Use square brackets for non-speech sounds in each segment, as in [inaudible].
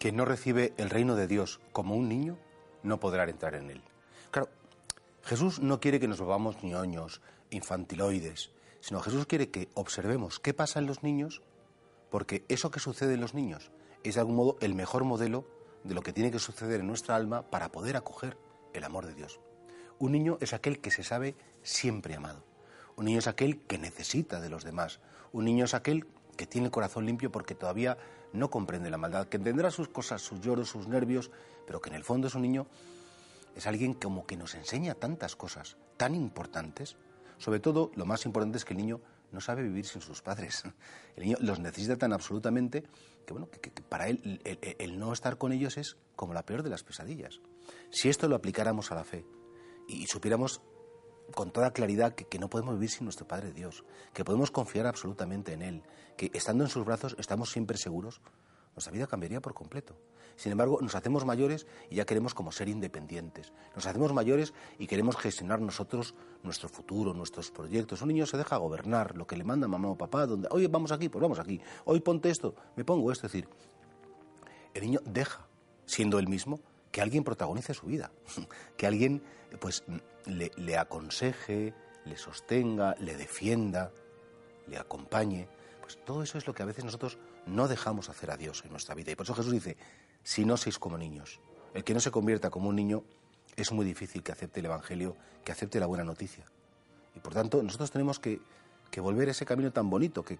Quien no recibe el reino de Dios como un niño, no podrá entrar en él. Claro, Jesús no quiere que nos volvamos ñoños, infantiloides, sino Jesús quiere que observemos qué pasa en los niños, porque eso que sucede en los niños es de algún modo el mejor modelo de lo que tiene que suceder en nuestra alma para poder acoger el amor de Dios. Un niño es aquel que se sabe siempre amado. Un niño es aquel que necesita de los demás. Un niño es aquel que tiene el corazón limpio porque todavía no comprende la maldad, que entenderá sus cosas, sus lloros, sus nervios, pero que en el fondo es un niño, es alguien como que nos enseña tantas cosas tan importantes. Sobre todo, lo más importante es que el niño no sabe vivir sin sus padres. [laughs] El niño los necesita tan absolutamente que, bueno, que, para él el, no estar con ellos es como la peor de las pesadillas. Si esto lo aplicáramos a la fe y, supiéramos con toda claridad que, no podemos vivir sin nuestro Padre Dios, que podemos confiar absolutamente en Él, que estando en sus brazos estamos siempre seguros, nuestra vida cambiaría por completo. Sin embargo, nos hacemos mayores y ya queremos como ser independientes. Nos hacemos mayores y queremos gestionar nosotros nuestro futuro, nuestros proyectos. Un niño se deja gobernar lo que le manda mamá o papá, donde, oye, vamos aquí, pues vamos aquí. Hoy ponte esto, me pongo esto. Es decir, el niño deja, siendo él mismo, que alguien protagonice su vida, [laughs] que alguien pues le, aconseje, le sostenga, le defienda, le acompañe. Pues todo eso es lo que a veces nosotros no dejamos hacer a Dios en nuestra vida. Y por eso Jesús dice, si no sois como niños, el que no se convierta como un niño es muy difícil que acepte el Evangelio, que acepte la buena noticia. Y por tanto nosotros tenemos que, volver ese camino tan bonito que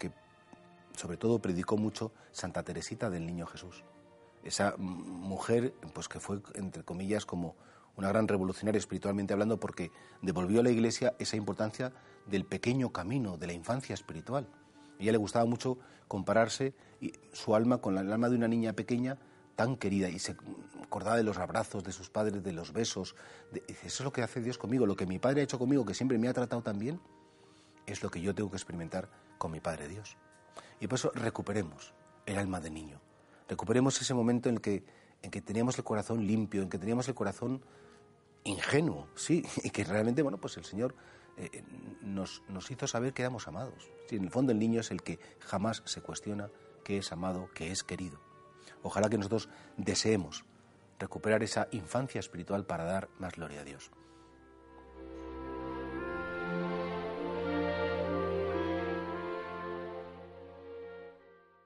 sobre todo predicó mucho Santa Teresita del Niño Jesús. Esa mujer, pues que fue, entre comillas, como una gran revolucionaria espiritualmente hablando, porque devolvió a la Iglesia esa importancia del pequeño camino, de la infancia espiritual. A ella le gustaba mucho compararse su alma con el alma de una niña pequeña tan querida y se acordaba de los abrazos de sus padres, de los besos. dice, eso es lo que hace Dios conmigo, lo que mi Padre ha hecho conmigo, que siempre me ha tratado tan bien, es lo que yo tengo que experimentar con mi Padre Dios. Y por eso recuperemos el alma de niño, recuperemos ese momento en el que, en que teníamos el corazón limpio, en que teníamos el corazón ingenuo, sí, [laughs] y que realmente, bueno, pues el Señor eh, nos, nos, hizo saber que éramos amados. Sí, en el fondo el niño es el que jamás se cuestiona que es amado, que es querido. Ojalá que nosotros deseemos recuperar esa infancia espiritual para dar más gloria a Dios.